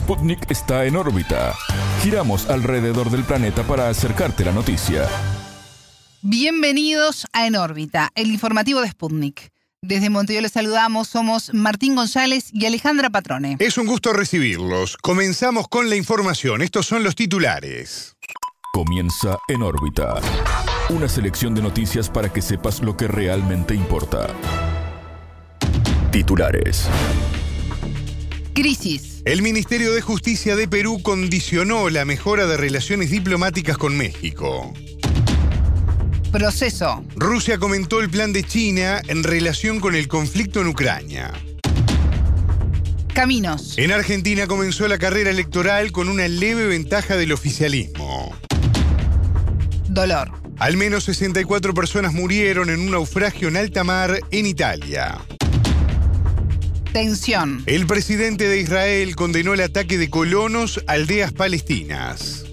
Sputnik está en órbita. Giramos alrededor del planeta para acercarte la noticia. Bienvenidos a En órbita, el informativo de Sputnik. Desde Montevideo les saludamos, somos Martín González y Alejandra Patrone. Es un gusto recibirlos. Comenzamos con la información. Estos son los titulares. Comienza En órbita. Una selección de noticias para que sepas lo que realmente importa. Titulares. Crisis. El Ministerio de Justicia de Perú condicionó la mejora de relaciones diplomáticas con México. Proceso. Rusia comentó el plan de China en relación con el conflicto en Ucrania. Caminos. En Argentina comenzó la carrera electoral con una leve ventaja del oficialismo. Dolor. Al menos 64 personas murieron en un naufragio en alta mar en Italia. Tensión. El presidente de Israel condenó el ataque de colonos a aldeas palestinas.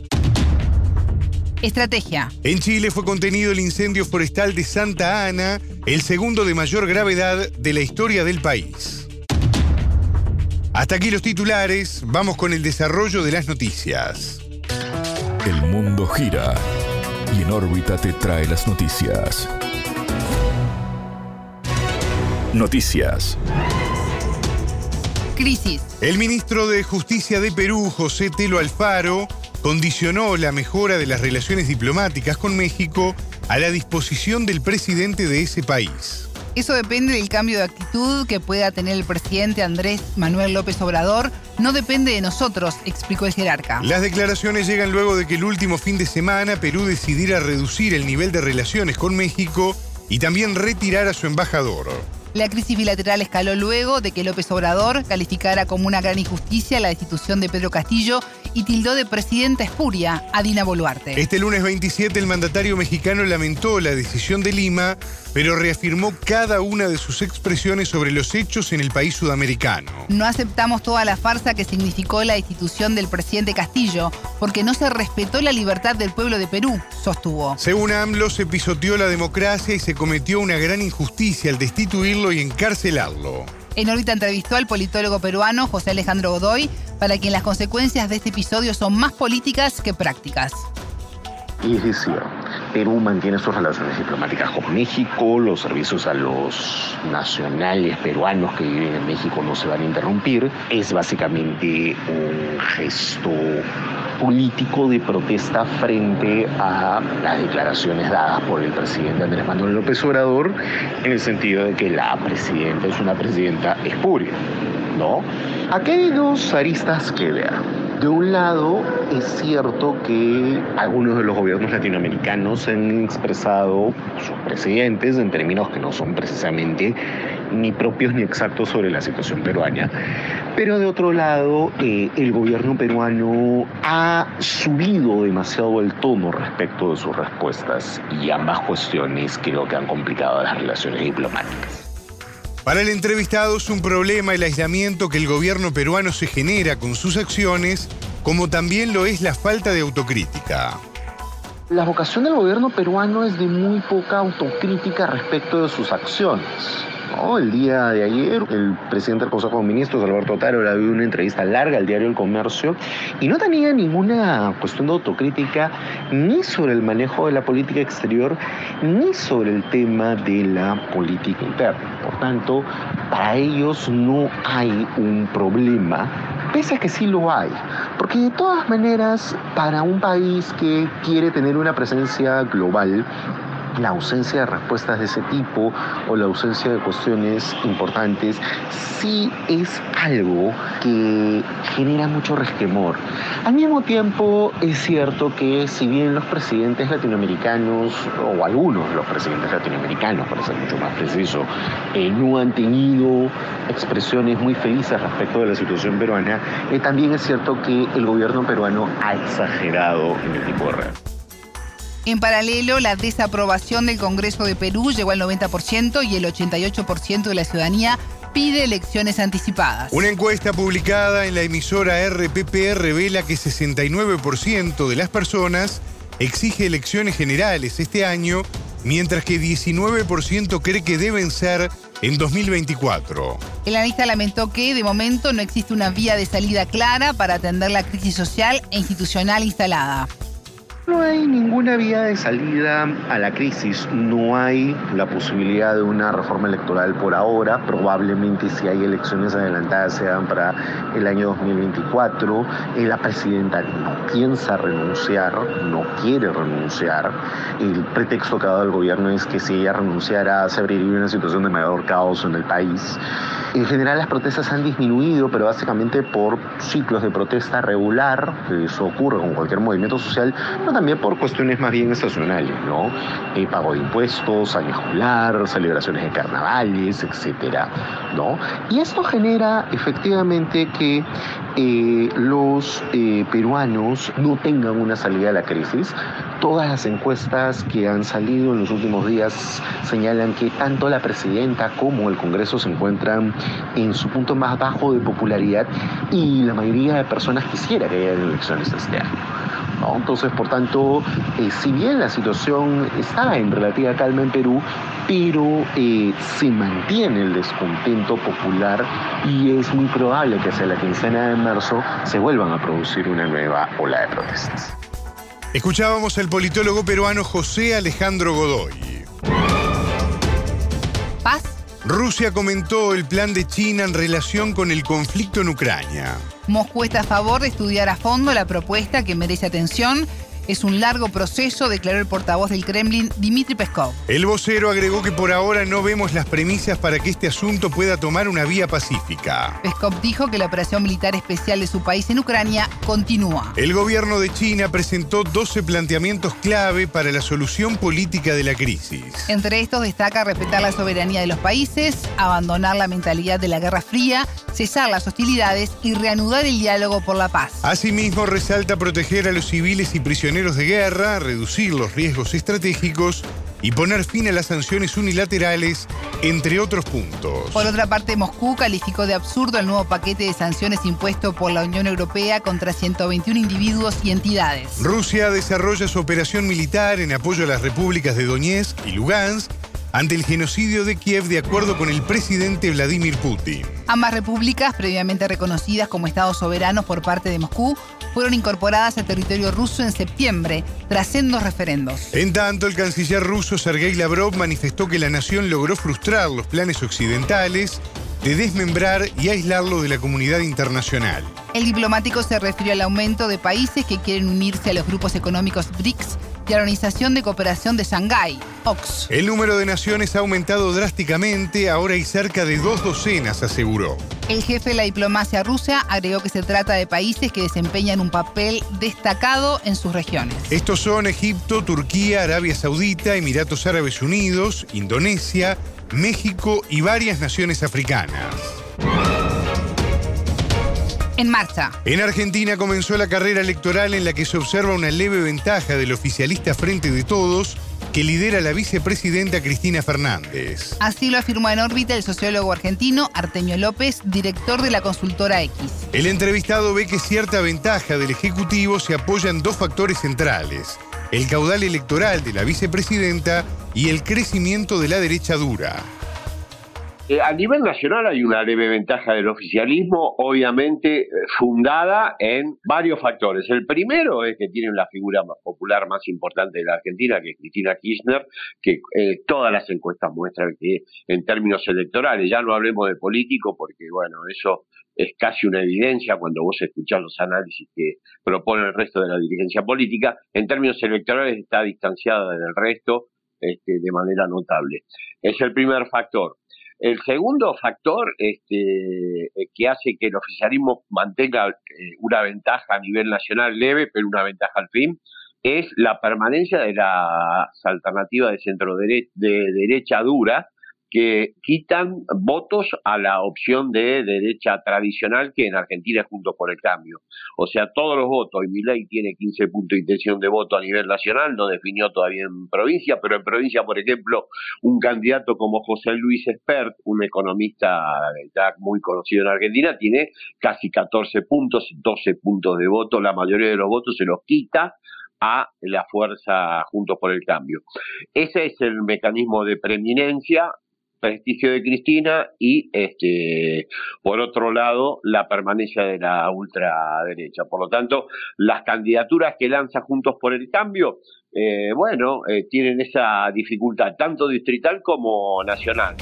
Estrategia. En Chile fue contenido el incendio forestal de Santa Ana, el segundo de mayor gravedad de la historia del país. Hasta aquí los titulares, vamos con el desarrollo de las noticias. El mundo gira y en órbita te trae las noticias. Noticias. Crisis. El ministro de Justicia de Perú, José Telo Alfaro, condicionó la mejora de las relaciones diplomáticas con México a la disposición del presidente de ese país. Eso depende del cambio de actitud que pueda tener el presidente Andrés Manuel López Obrador. No depende de nosotros, explicó el jerarca. Las declaraciones llegan luego de que el último fin de semana Perú decidiera reducir el nivel de relaciones con México y también retirar a su embajador. La crisis bilateral escaló luego de que López Obrador calificara como una gran injusticia la destitución de Pedro Castillo y tildó de presidenta espuria a Dina Boluarte. Este lunes 27 el mandatario mexicano lamentó la decisión de Lima, pero reafirmó cada una de sus expresiones sobre los hechos en el país sudamericano. No aceptamos toda la farsa que significó la destitución del presidente Castillo, porque no se respetó la libertad del pueblo de Perú, sostuvo. Según AMLO, se pisoteó la democracia y se cometió una gran injusticia al destituirlo y encarcelarlo. En órbita entrevistó al politólogo peruano José Alejandro Godoy, para quien las consecuencias de este episodio son más políticas que prácticas. Perú mantiene sus relaciones diplomáticas con México, los servicios a los nacionales peruanos que viven en México no se van a interrumpir. Es básicamente un gesto político de protesta frente a las declaraciones dadas por el presidente Andrés Manuel López Obrador, en el sentido de que la presidenta es una presidenta espuria, ¿no? Aquí hay dos aristas que ver. De un lado, es cierto que algunos de los gobiernos latinoamericanos han expresado sus presidentes en términos que no son precisamente ni propios ni exactos sobre la situación peruana. Pero de otro lado, eh, el gobierno peruano ha subido demasiado el tono respecto de sus respuestas y ambas cuestiones creo que han complicado las relaciones diplomáticas. Para el entrevistado es un problema el aislamiento que el gobierno peruano se genera con sus acciones, como también lo es la falta de autocrítica. La vocación del gobierno peruano es de muy poca autocrítica respecto de sus acciones. El día de ayer, el presidente del Consejo de Ministros, Alberto Otaro, le dio una entrevista larga al diario El Comercio y no tenía ninguna cuestión de autocrítica ni sobre el manejo de la política exterior ni sobre el tema de la política interna. Por tanto, para ellos no hay un problema pese a que sí lo hay. Porque de todas maneras, para un país que quiere tener una presencia global, la ausencia de respuestas de ese tipo o la ausencia de cuestiones importantes sí es algo que genera mucho resquemor. Al mismo tiempo es cierto que si bien los presidentes latinoamericanos o algunos de los presidentes latinoamericanos, para ser mucho más preciso, eh, no han tenido expresiones muy felices respecto de la situación peruana, eh, también es cierto que el gobierno peruano ha exagerado en el tipo de. En paralelo, la desaprobación del Congreso de Perú llegó al 90% y el 88% de la ciudadanía pide elecciones anticipadas. Una encuesta publicada en la emisora RPP revela que 69% de las personas exige elecciones generales este año mientras que 19% cree que deben ser en 2024. El analista lamentó que de momento no existe una vía de salida clara para atender la crisis social e institucional instalada. No hay ninguna vía de salida a la crisis, no hay la posibilidad de una reforma electoral por ahora, probablemente si hay elecciones adelantadas sean para el año 2024. Eh, la presidenta no piensa renunciar, no quiere renunciar. El pretexto que ha dado el gobierno es que si ella renunciara se abriría una situación de mayor caos en el país. En general las protestas han disminuido, pero básicamente por ciclos de protesta regular, eso ocurre con cualquier movimiento social, también por cuestiones más bien estacionales, ¿no? Eh, pago de impuestos, año escolar, celebraciones de carnavales, etcétera, ¿no? Y esto genera efectivamente que eh, los eh, peruanos no tengan una salida a la crisis. Todas las encuestas que han salido en los últimos días señalan que tanto la presidenta como el Congreso se encuentran en su punto más bajo de popularidad y la mayoría de personas quisiera que haya elecciones este año. Entonces, por tanto, eh, si bien la situación está en relativa calma en Perú, pero eh, se mantiene el descontento popular y es muy probable que hacia la quincena de marzo se vuelvan a producir una nueva ola de protestas. Escuchábamos al politólogo peruano José Alejandro Godoy. Paz. Rusia comentó el plan de China en relación con el conflicto en Ucrania. Moscú está a favor de estudiar a fondo la propuesta que merece atención es un largo proceso, declaró el portavoz del Kremlin, Dmitry Peskov. El vocero agregó que por ahora no vemos las premisas para que este asunto pueda tomar una vía pacífica. Peskov dijo que la operación militar especial de su país en Ucrania continúa. El gobierno de China presentó 12 planteamientos clave para la solución política de la crisis. Entre estos destaca respetar la soberanía de los países, abandonar la mentalidad de la Guerra Fría, cesar las hostilidades y reanudar el diálogo por la paz. Asimismo, resalta proteger a los civiles y prisioneros de guerra, reducir los riesgos estratégicos y poner fin a las sanciones unilaterales, entre otros puntos. Por otra parte, Moscú calificó de absurdo el nuevo paquete de sanciones impuesto por la Unión Europea contra 121 individuos y entidades. Rusia desarrolla su operación militar en apoyo a las repúblicas de Donetsk y Lugansk ante el genocidio de Kiev de acuerdo con el presidente Vladimir Putin. Ambas repúblicas, previamente reconocidas como estados soberanos por parte de Moscú, fueron incorporadas al territorio ruso en septiembre, tras sendos referendos. En tanto, el canciller ruso Sergei Lavrov manifestó que la nación logró frustrar los planes occidentales de desmembrar y aislarlo de la comunidad internacional. El diplomático se refirió al aumento de países que quieren unirse a los grupos económicos BRICS a la Organización de Cooperación de Shanghái, OX. El número de naciones ha aumentado drásticamente, ahora hay cerca de dos docenas, aseguró. El jefe de la diplomacia rusa agregó que se trata de países que desempeñan un papel destacado en sus regiones. Estos son Egipto, Turquía, Arabia Saudita, Emiratos Árabes Unidos, Indonesia, México y varias naciones africanas. En marcha. En Argentina comenzó la carrera electoral en la que se observa una leve ventaja del oficialista Frente de Todos que lidera la vicepresidenta Cristina Fernández. Así lo afirmó en órbita el sociólogo argentino Artemio López, director de la consultora X. El entrevistado ve que cierta ventaja del Ejecutivo se apoya en dos factores centrales, el caudal electoral de la vicepresidenta y el crecimiento de la derecha dura. Eh, a nivel nacional hay una leve ventaja del oficialismo, obviamente eh, fundada en varios factores. El primero es que tiene la figura popular más importante de la Argentina, que es Cristina Kirchner, que eh, todas las encuestas muestran que en términos electorales, ya no hablemos de político, porque bueno, eso es casi una evidencia cuando vos escuchás los análisis que propone el resto de la dirigencia política, en términos electorales está distanciada del resto este, de manera notable. Es el primer factor. El segundo factor este, eh, que hace que el oficialismo mantenga eh, una ventaja a nivel nacional leve, pero una ventaja al fin, es la permanencia de las alternativas de centro de derecha dura, que quitan votos a la opción de derecha tradicional que en Argentina es Juntos por el Cambio. O sea, todos los votos, y mi ley tiene 15 puntos de intención de voto a nivel nacional, no definió todavía en provincia, pero en provincia, por ejemplo, un candidato como José Luis Espert, un economista muy conocido en Argentina, tiene casi 14 puntos, 12 puntos de voto, la mayoría de los votos se los quita a la fuerza Juntos por el Cambio. Ese es el mecanismo de preeminencia prestigio de Cristina y este por otro lado la permanencia de la ultraderecha. Por lo tanto, las candidaturas que lanza Juntos por el Cambio, eh, bueno, eh, tienen esa dificultad tanto distrital como nacional.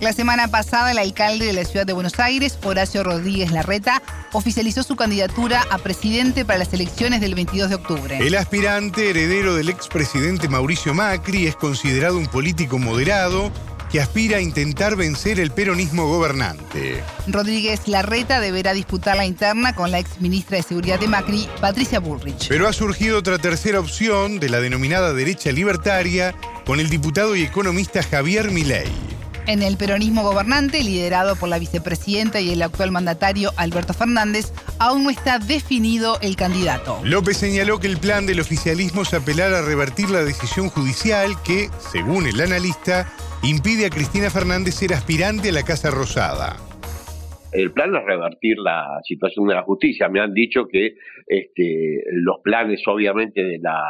La semana pasada, el alcalde de la ciudad de Buenos Aires, Horacio Rodríguez Larreta, oficializó su candidatura a presidente para las elecciones del 22 de octubre. El aspirante heredero del expresidente Mauricio Macri es considerado un político moderado que aspira a intentar vencer el peronismo gobernante. Rodríguez Larreta deberá disputar la interna con la ex ministra de Seguridad de Macri, Patricia Bullrich. Pero ha surgido otra tercera opción de la denominada derecha libertaria con el diputado y economista Javier Milei. En el peronismo gobernante, liderado por la vicepresidenta y el actual mandatario Alberto Fernández, aún no está definido el candidato. López señaló que el plan del oficialismo es apelar a revertir la decisión judicial que, según el analista, impide a Cristina Fernández ser aspirante a la Casa Rosada. El plan es revertir la situación de la justicia. Me han dicho que este, los planes, obviamente, de la,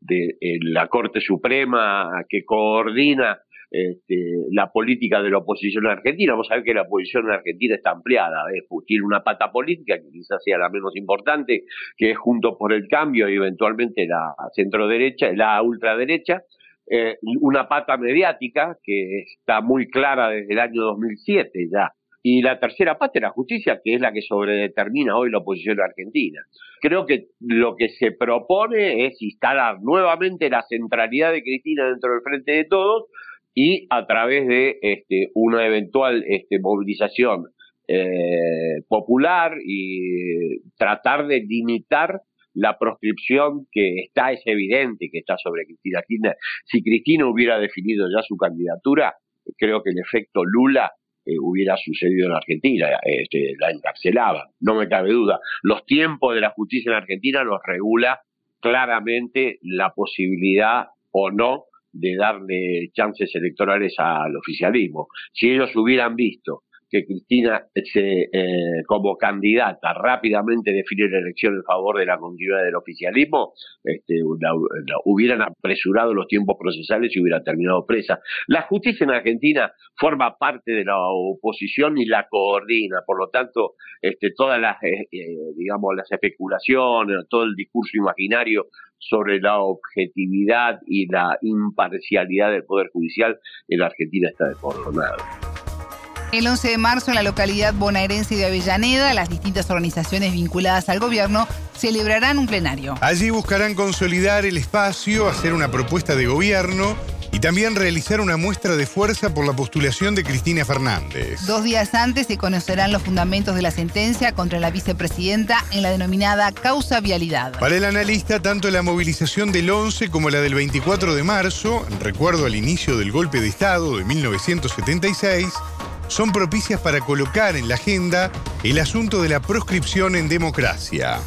de eh, la Corte Suprema que coordina este, la política de la oposición argentina. Vos sabés que la oposición en Argentina está ampliada, ¿eh? tiene una pata política que quizás sea la menos importante, que es junto por el cambio y eventualmente la centro derecha, la ultraderecha, eh, una pata mediática que está muy clara desde el año 2007 ya. Y la tercera pata la justicia, que es la que sobredetermina hoy la oposición argentina. Creo que lo que se propone es instalar nuevamente la centralidad de Cristina dentro del frente de todos y a través de este, una eventual este, movilización eh, popular y tratar de limitar la proscripción que está, es evidente que está sobre Cristina Kirchner. Si Cristina hubiera definido ya su candidatura, creo que el efecto Lula eh, hubiera sucedido en Argentina, este, la encarcelaba, no me cabe duda. Los tiempos de la justicia en Argentina los regula claramente la posibilidad o no de darle chances electorales al oficialismo. Si ellos hubieran visto que Cristina se, eh, como candidata rápidamente define la elección en favor de la continuidad del oficialismo, este, hubieran apresurado los tiempos procesales y hubiera terminado presa. La justicia en Argentina forma parte de la oposición y la coordina, por lo tanto, este, todas las, eh, eh, digamos, las especulaciones, todo el discurso imaginario sobre la objetividad y la imparcialidad del Poder Judicial en Argentina está desmoronado. El 11 de marzo en la localidad bonaerense de Avellaneda, las distintas organizaciones vinculadas al gobierno celebrarán un plenario. Allí buscarán consolidar el espacio, hacer una propuesta de gobierno y también realizar una muestra de fuerza por la postulación de Cristina Fernández. Dos días antes se conocerán los fundamentos de la sentencia contra la vicepresidenta en la denominada causa vialidad. Para el analista, tanto la movilización del 11 como la del 24 de marzo, en recuerdo al inicio del golpe de Estado de 1976, son propicias para colocar en la agenda el asunto de la proscripción en democracia.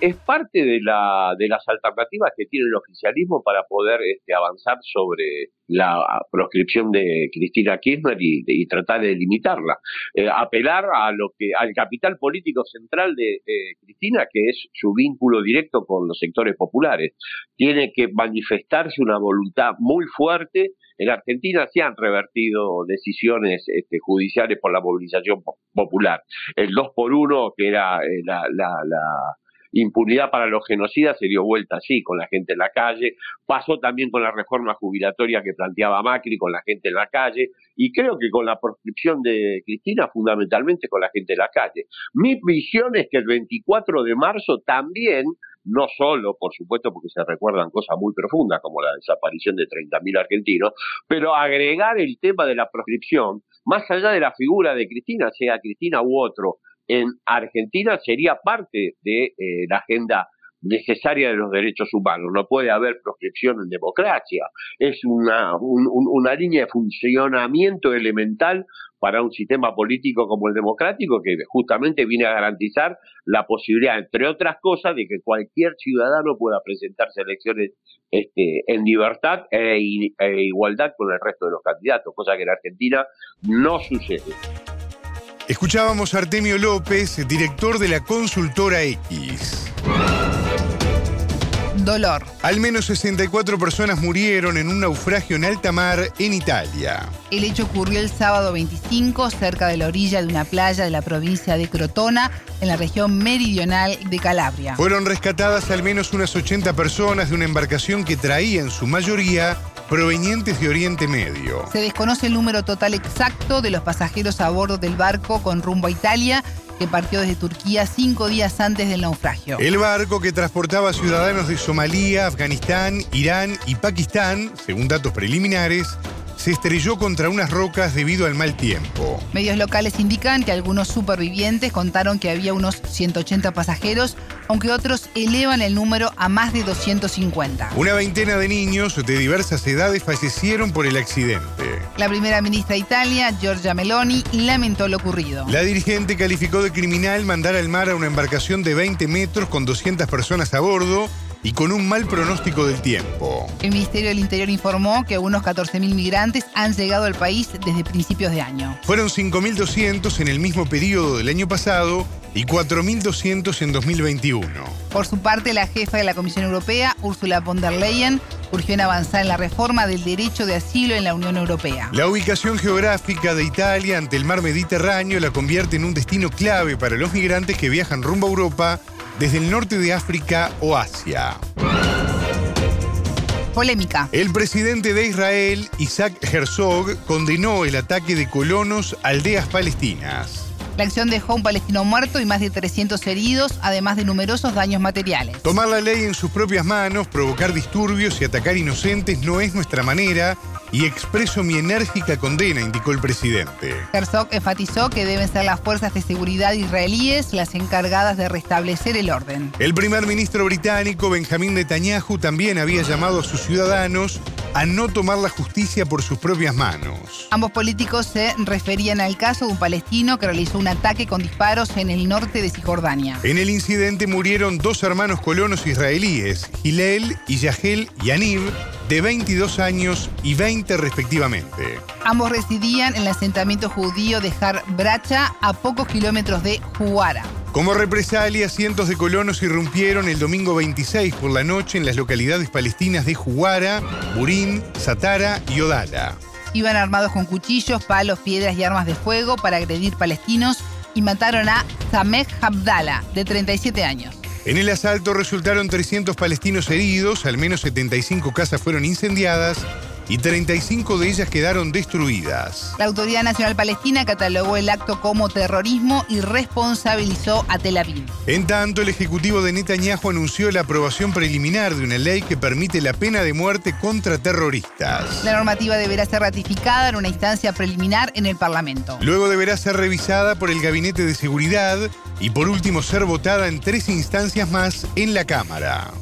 Es parte de, la, de las alternativas que tiene el oficialismo para poder este, avanzar sobre la proscripción de Cristina Kirchner y, tratar de limitarla. Eh, apelar a lo que al capital político central de Cristina, que es su vínculo directo con los sectores populares. Tiene que manifestarse una voluntad muy fuerte en Argentina se han revertido decisiones este, judiciales por la movilización popular. El 2 por 1, que era eh, la, impunidad para los genocidas se dio vuelta así, con la gente en la calle. Pasó también con la reforma jubilatoria que planteaba Macri, con la gente en la calle. Y creo que con la proscripción de Cristina, fundamentalmente con la gente en la calle. Mi visión es que el 24 de marzo también no solo, por supuesto, porque se recuerdan cosas muy profundas como la desaparición de 30.000 argentinos, pero agregar el tema de la proscripción, más allá de la figura de Cristina, sea Cristina u otro, en Argentina sería parte de eh, la agenda necesaria de los derechos humanos. No puede haber proscripción en democracia. Es una, una línea de funcionamiento elemental para un sistema político como el democrático que justamente viene a garantizar la posibilidad, entre otras cosas, de que cualquier ciudadano pueda presentarse a elecciones este, en libertad e, e igualdad con el resto de los candidatos, cosa que en Argentina no sucede. Escuchábamos a Artemio López, director de la consultora X. dolor. Al menos 64 personas murieron en un naufragio en alta mar en Italia. El hecho ocurrió el sábado 25 cerca de la orilla de una playa de la provincia de Crotona, en la región meridional de Calabria. Fueron rescatadas al menos unas 80 personas de una embarcación que traía en su mayoría provenientes de Oriente Medio. Se desconoce el número total exacto de los pasajeros a bordo del barco con rumbo a Italia que partió desde Turquía cinco días antes del naufragio. El barco que transportaba ciudadanos de Somalia, Afganistán, Irán y Pakistán, según datos preliminares, se estrelló contra unas rocas debido al mal tiempo. Medios locales indican que algunos supervivientes contaron que había unos 180 pasajeros, aunque otros elevan el número a más de 250. Una veintena de niños de diversas edades fallecieron por el accidente. La primera ministra de Italia, Giorgia Meloni, lamentó lo ocurrido. La dirigente calificó de criminal mandar al mar a una embarcación de 20 metros con 200 personas a bordo y con un mal pronóstico del tiempo. El Ministerio del Interior informó que unos 14.000 migrantes han llegado al país desde principios de año. Fueron 5.200 en el mismo periodo del año pasado y 4.200 en 2021. Por su parte, la jefa de la Comisión Europea, Ursula von der Leyen, urgió en avanzar en la reforma del derecho de asilo en la Unión Europea. La ubicación geográfica de Italia ante el mar Mediterráneo la convierte en un destino clave para los migrantes que viajan rumbo a Europa desde el norte de África o Asia. Polémica. El presidente de Israel, Isaac Herzog, condenó el ataque de colonos a aldeas palestinas. La acción dejó un palestino muerto y más de 300 heridos, además de numerosos daños materiales. Tomar la ley en sus propias manos, provocar disturbios y atacar inocentes no es nuestra manera y expreso mi enérgica condena, indicó el presidente. Herzog enfatizó que deben ser las fuerzas de seguridad israelíes las encargadas de restablecer el orden. El primer ministro británico, Benjamín Netanyahu, también había llamado a sus ciudadanos a no tomar la justicia por sus propias manos. Ambos políticos se referían al caso de un palestino que realizó un ataque con disparos en el norte de Cisjordania. En el incidente murieron dos hermanos colonos israelíes, Hillel y Yahel Yaniv, de 22 años y 20 respectivamente. Ambos residían en el asentamiento judío de Har Bracha, a pocos kilómetros de Juara. Como represalia, cientos de colonos irrumpieron el domingo 26 por la noche en las localidades palestinas de Juara, Burín, Satara y Odala. Iban armados con cuchillos, palos, piedras y armas de fuego para agredir palestinos y mataron a Sameh Abdallah, de 37 años. En el asalto resultaron 300 palestinos heridos, al menos 75 casas fueron incendiadas y 35 de ellas quedaron destruidas. La Autoridad Nacional Palestina catalogó el acto como terrorismo y responsabilizó a Tel Aviv. En tanto, el Ejecutivo de Netanyahu anunció la aprobación preliminar de una ley que permite la pena de muerte contra terroristas. La normativa deberá ser ratificada en una instancia preliminar en el Parlamento. Luego deberá ser revisada por el Gabinete de Seguridad y por último ser votada en tres instancias más en la Cámara.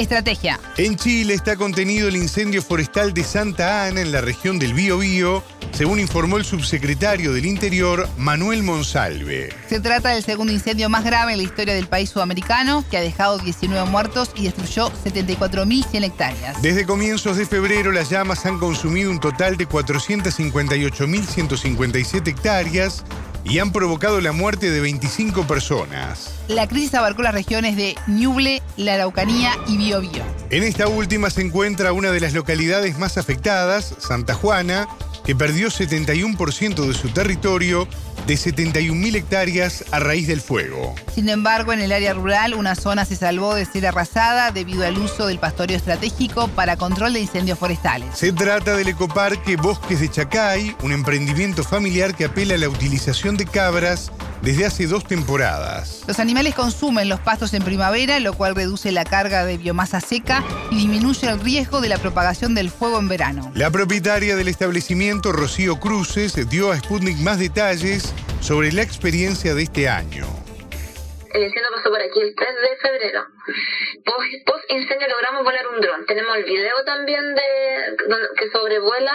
Estrategia. En Chile está contenido el incendio forestal de Santa Ana en la región del Biobío, según informó el subsecretario del Interior, Manuel Monsalve. Se trata del segundo incendio más grave en la historia del país sudamericano, que ha dejado 19 muertos y destruyó 74.100 hectáreas. Desde comienzos de febrero, las llamas han consumido un total de 458.157 hectáreas y han provocado la muerte de 25 personas. La crisis abarcó las regiones de Ñuble, la Araucanía y Biobío. En esta última se encuentra una de las localidades más afectadas, Santa Juana, que perdió 71% de su territorio de 71.000 hectáreas a raíz del fuego. Sin embargo, en el área rural, una zona se salvó de ser arrasada debido al uso del pastoreo estratégico para control de incendios forestales. Se trata del ecoparque Bosques de Chacay, un emprendimiento familiar que apela a la utilización de cabras desde hace dos temporadas. Los animales consumen los pastos en primavera, lo cual reduce la carga de biomasa seca y disminuye el riesgo de la propagación del fuego en verano. La propietaria del establecimiento, Rocío Cruces, dio a Sputnik más detalles sobre la experiencia de este año. El incendio pasó por aquí el 3 de febrero. Post, post incendio logramos volar un dron. Tenemos el video también de que sobrevuela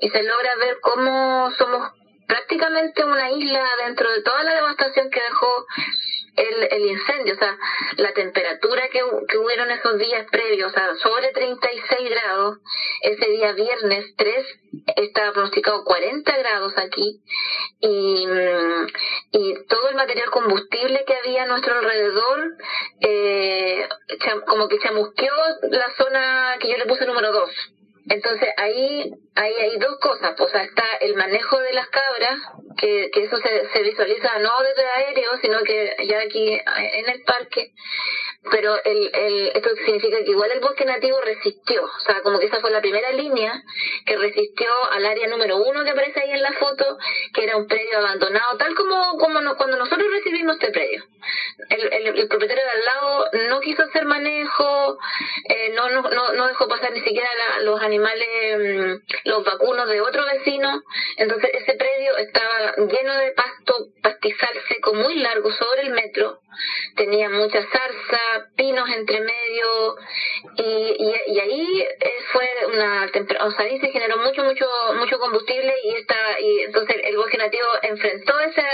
y se logra ver cómo somos prácticamente una isla dentro de toda la devastación que dejó el, el incendio, o sea, la temperatura que, que hubieron esos días previos, o sea, sobre 36 grados, ese día viernes 3 estaba pronosticado 40 grados aquí y, y todo el material combustible que había a nuestro alrededor eh, como que chamusqueó la zona que yo le puse número dos. Entonces ahí, ahí hay dos cosas, o sea, está el manejo de las cabras, que, que eso se, se visualiza no desde aéreo, sino que ya aquí en el parque, pero el, el, esto significa que igual el bosque nativo resistió, o sea, como que esa fue la primera línea que resistió al área número uno que aparece ahí en la foto, que era un predio abandonado, tal como, como cuando nosotros recibimos este predio. El, el, propietario de al lado no quiso hacer manejo, eh, no, no, no, dejó pasar ni siquiera los animales, mm, los vacunos de otro vecino, entonces ese predio estaba lleno de pasto, pastizal seco muy largo sobre el metro, tenía mucha zarza, pinos entre medio y, y, ahí eh, fue una o sea, ahí se generó mucho mucho mucho combustible y esta y entonces el bosque nativo enfrentó esa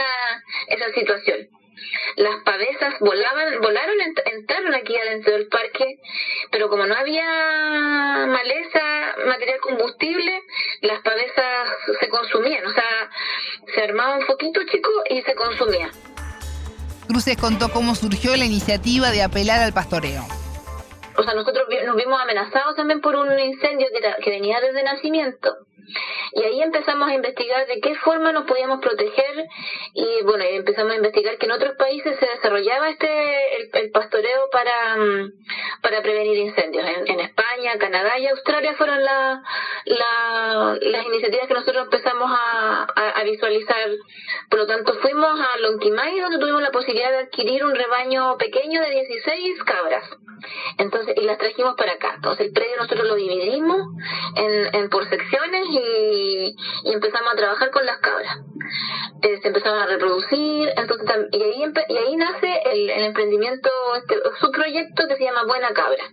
esa situación las pavesas volaban, volaron, entraron aquí adentro del parque, pero como no había maleza, material combustible, las pavesas se consumían, o sea, se armaba un foquito chico y se consumía. Cruces contó cómo surgió la iniciativa de apelar al pastoreo. O sea, nosotros nos vimos amenazados también por un incendio que, que venía desde nacimiento. Y ahí empezamos a investigar de qué forma nos podíamos proteger y bueno, empezamos a investigar que en otros países se desarrollaba este el, pastoreo para, mm, para prevenir incendios. En, España, Canadá y Australia fueron la, las iniciativas que nosotros empezamos a, a, visualizar. Por lo tanto, fuimos a Lonquimay donde tuvimos la posibilidad de adquirir un rebaño pequeño de 16 cabras. Entonces, y las trajimos para acá. Entonces, el predio nosotros lo dividimos en, en por secciones y, empezamos a trabajar con las cabras. Eh, se empezaron a reproducir, entonces y ahí, y ahí nace el, emprendimiento, este, su proyecto que se llama Buena Cabra,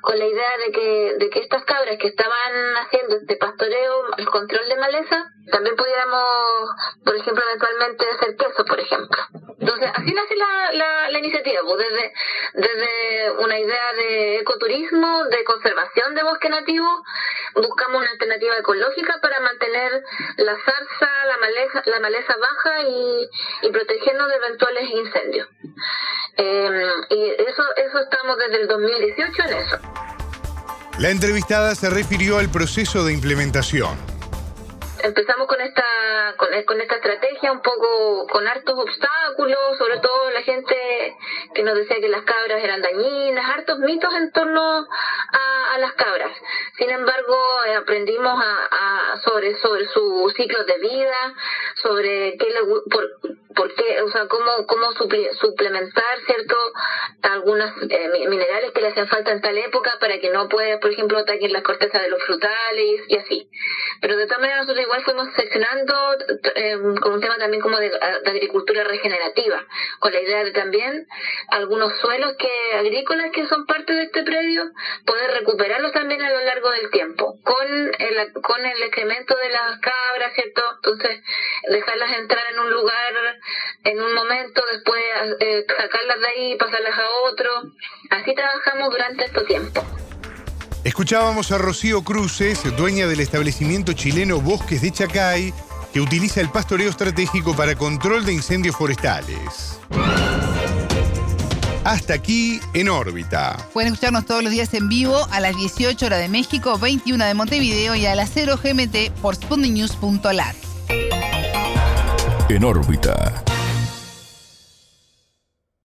con la idea de que, de que estas cabras que estaban haciendo este pastoreo, el control de maleza, también pudiéramos, por ejemplo, eventualmente hacer queso, por ejemplo. Entonces, así nace la, la, la iniciativa, pues desde, desde una idea de ecoturismo, de conservación de bosque nativo, buscamos una alternativa ecológica para mantener la zarza, la maleza, la maleza baja y, y protegernos de eventuales incendios. Eh, y eso, eso estamos desde el 2018 en eso. La entrevistada se refirió al proceso de implementación empezamos con esta con, con, esta estrategia un poco con hartos obstáculos, sobre todo la gente que nos decía que las cabras eran dañinas, hartos mitos en torno a, a las cabras. Sin embargo, eh, aprendimos a, sobre sobre su ciclo de vida, sobre qué le, por, por qué, o sea, cómo cómo suplementar, cierto, algunos eh, minerales que le hacen falta en tal época para que no pueda, por ejemplo, atacar las cortezas de los frutales y así. Pero de todas maneras nosotros igual fuimos seccionando eh, con un tema también como de, agricultura regenerativa, con la idea de también algunos suelos que agrícolas que son parte de este predio, poder recuperarlos también a lo largo del tiempo, con el, con el excremento de las cabras, ¿cierto? Entonces, dejarlas entrar en un lugar en un momento, después eh, sacarlas de ahí, pasarlas a otro. Así trabajamos durante este tiempo. Escuchábamos a Rocío Cruces, dueña del establecimiento chileno Bosques de Chacay, que utiliza el pastoreo estratégico para control de incendios forestales. Hasta aquí en órbita. Pueden escucharnos todos los días en vivo a las 18 horas de México, 21 de Montevideo y a las 0 GMT por sputniknews.lat. En órbita.